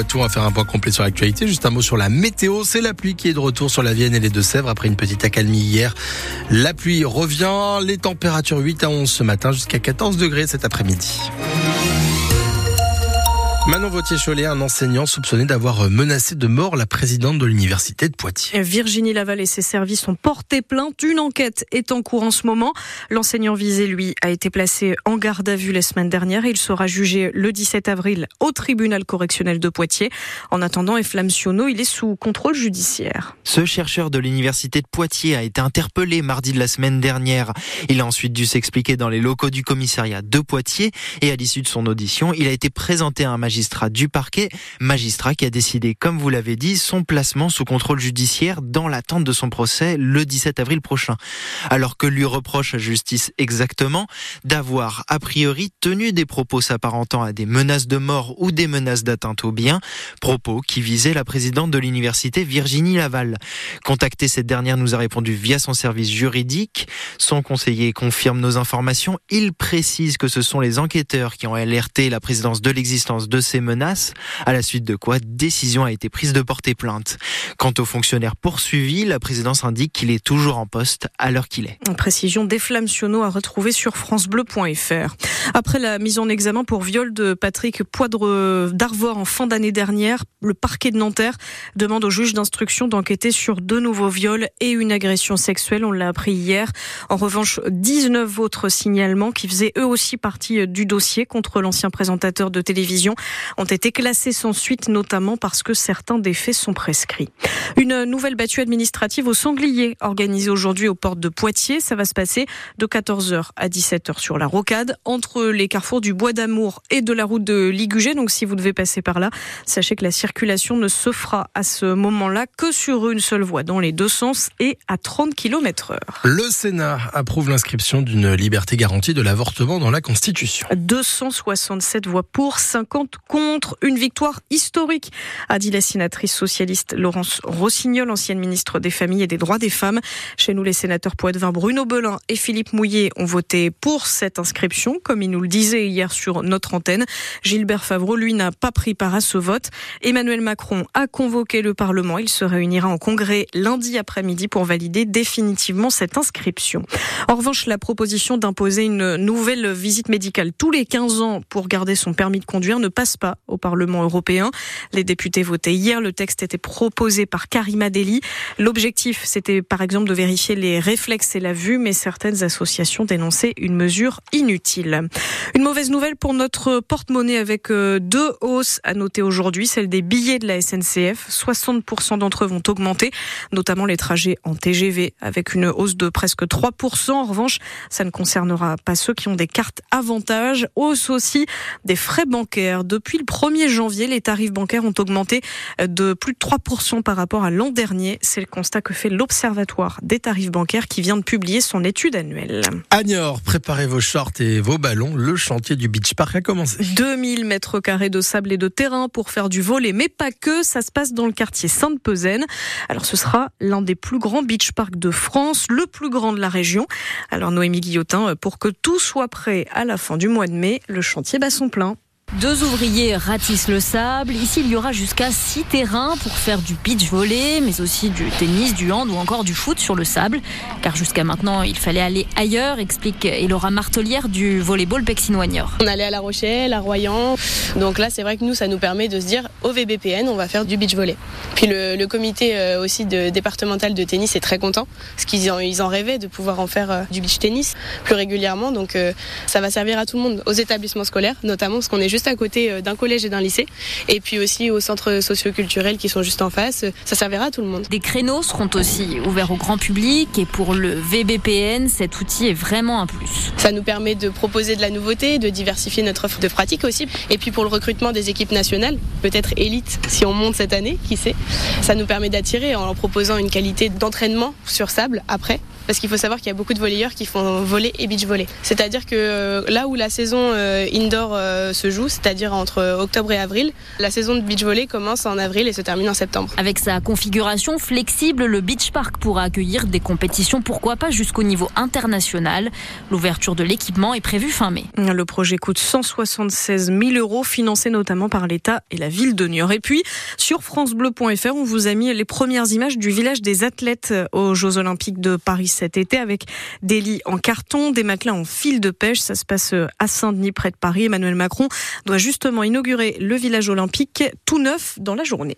Poitou. On va faire un point complet sur l'actualité. Juste un mot sur la météo. C'est la pluie qui est de retour sur la Vienne et les Deux-Sèvres après une petite accalmie hier. La pluie revient. Les températures 8 à 11 ce matin jusqu'à 14 degrés cet après-midi. Manon Vautier-Cholet, un enseignant soupçonné d'avoir menacé de mort la présidente de l'université de Poitiers. Virginie Laval et ses services ont porté plainte. Une enquête est en cours en ce moment. L'enseignant visé, lui, a été placé en garde à vue la semaine dernière. Il sera jugé le 17 avril au tribunal correctionnel de Poitiers. En attendant, Eflam Siono, il est sous contrôle judiciaire. Ce chercheur de l'université de Poitiers a été interpellé mardi de la semaine dernière. Il a ensuite dû s'expliquer dans les locaux du commissariat de Poitiers et à l'issue de son audition, il a été présenté à un magistrat magistrat du parquet, magistrat qui a décidé, comme vous l'avez dit, son placement sous contrôle judiciaire dans l'attente de son procès le 17 avril prochain. Alors que lui reproche à justice exactement d'avoir a priori tenu des propos s'apparentant à des menaces de mort ou des menaces d'atteinte aux biens, propos qui visaient la présidente de l'université Virginie Laval. Contacté cette dernière nous a répondu via son service juridique. Son conseiller confirme nos informations. Il précise que ce sont les enquêteurs qui ont alerté la présidence de l'existence de ces menaces, à la suite de quoi décision a été prise de porter plainte. Quant aux fonctionnaires poursuivis, la présidence indique qu'il est toujours en poste à l'heure qu'il est. Précision d'Eflam Siono à retrouver sur francebleu.fr. Après la mise en examen pour viol de Patrick Poidre d'Arvor en fin d'année dernière, le parquet de Nanterre demande au juge d'instruction d'enquêter sur deux nouveaux viols et une agression sexuelle. On l'a appris hier. En revanche, 19 autres signalements qui faisaient eux aussi partie du dossier contre l'ancien présentateur de télévision ont été classés sans suite, notamment parce que certains des faits sont prescrits. Une nouvelle battue administrative au sanglier organisée aujourd'hui aux portes de Poitiers. Ça va se passer de 14h à 17h sur la rocade, entre les carrefours du Bois d'Amour et de la route de Ligugé. Donc si vous devez passer par là, sachez que la circulation ne se fera à ce moment-là que sur une seule voie dans les deux sens et à 30 km heure. Le Sénat approuve l'inscription d'une liberté garantie de l'avortement dans la Constitution. 267 voix pour, 50 contre. Une victoire historique, a dit la sénatrice socialiste Laurence Rossignol, ancienne ministre des Familles et des Droits des Femmes. Chez nous, les sénateurs Poitvin, Bruno Belin et Philippe Mouillet ont voté pour cette inscription, comme il nous le disait hier sur notre antenne. Gilbert Favreau, lui, n'a pas pris part à ce vote. Emmanuel Macron a convoqué le Parlement. Il se réunira en congrès lundi après-midi pour valider définitivement cette inscription. En revanche, la proposition d'imposer une nouvelle visite médicale tous les 15 ans pour garder son permis de conduire ne passe pas au Parlement européen. Les députés votaient hier. Le texte était proposé par Karima Deli. L'objectif, c'était par exemple de vérifier les réflexes et la vue, mais certaines associations dénonçaient une mesure inutile. Une mauvaise nouvelle pour notre porte-monnaie avec euh, deux hausses à noter aujourd'hui, celle des billets de la SNCF. 60% d'entre eux vont augmenter, notamment les trajets en TGV avec une hausse de presque 3%. En revanche, ça ne concernera pas ceux qui ont des cartes avantages. Hausse aussi des frais bancaires. Depuis le 1er janvier, les tarifs bancaires ont augmenté de plus de 3% par rapport à l'an dernier. C'est le constat que fait l'Observatoire des tarifs bancaires qui vient de publier son étude annuelle. Agnor, préparez vos shorts et vos ballons. Le chantier du Beach Park a commencé. 2000 mètres carrés de sable et de terrain pour faire du volet, mais pas que. Ça se passe dans le quartier Sainte-Pezaine. Alors ce sera l'un des plus grands beach parks de France, le plus grand de la région. Alors Noémie Guillotin, pour que tout soit prêt à la fin du mois de mai, le chantier bat son plein. Deux ouvriers ratissent le sable. Ici, il y aura jusqu'à six terrains pour faire du beach volley, mais aussi du tennis, du hand ou encore du foot sur le sable. Car jusqu'à maintenant, il fallait aller ailleurs, explique Elora Martelière du volleyball Pexinoignor. On allait à La Rochelle, à Royan. Donc là, c'est vrai que nous, ça nous permet de se dire au VBPN, on va faire du beach volley. Puis le, le comité euh, aussi de, départemental de tennis est très content, parce qu'ils en, ils en rêvaient de pouvoir en faire euh, du beach tennis plus régulièrement. Donc euh, ça va servir à tout le monde, aux établissements scolaires notamment, parce qu'on est juste à côté euh, d'un collège et d'un lycée, et puis aussi aux centres socioculturels qui sont juste en face. Ça servira à tout le monde. Des créneaux seront aussi ouverts au grand public, et pour le VBPN, cet outil est vraiment un plus. Ça nous permet de proposer de la nouveauté, de diversifier notre offre de pratique aussi, et puis pour le recrutement des équipes nationales, peut-être élite si on monte cette année, qui sait. Ça nous permet d'attirer en leur proposant une qualité d'entraînement sur sable après parce qu'il faut savoir qu'il y a beaucoup de volleyeurs qui font volley et beach volley. C'est-à-dire que euh, là où la saison euh, indoor euh, se joue, c'est-à-dire entre octobre et avril, la saison de beach volley commence en avril et se termine en septembre. Avec sa configuration flexible, le beach park pourra accueillir des compétitions, pourquoi pas jusqu'au niveau international. L'ouverture de l'équipement est prévue fin mai. Le projet coûte 176 000 euros, financé notamment par l'État et la ville de Niort. Et puis, sur francebleu.fr, on vous a mis les premières images du village des athlètes aux Jeux Olympiques de Paris cet été avec des lits en carton, des matelas en fil de pêche. Ça se passe à Saint-Denis, près de Paris. Emmanuel Macron doit justement inaugurer le village olympique tout neuf dans la journée.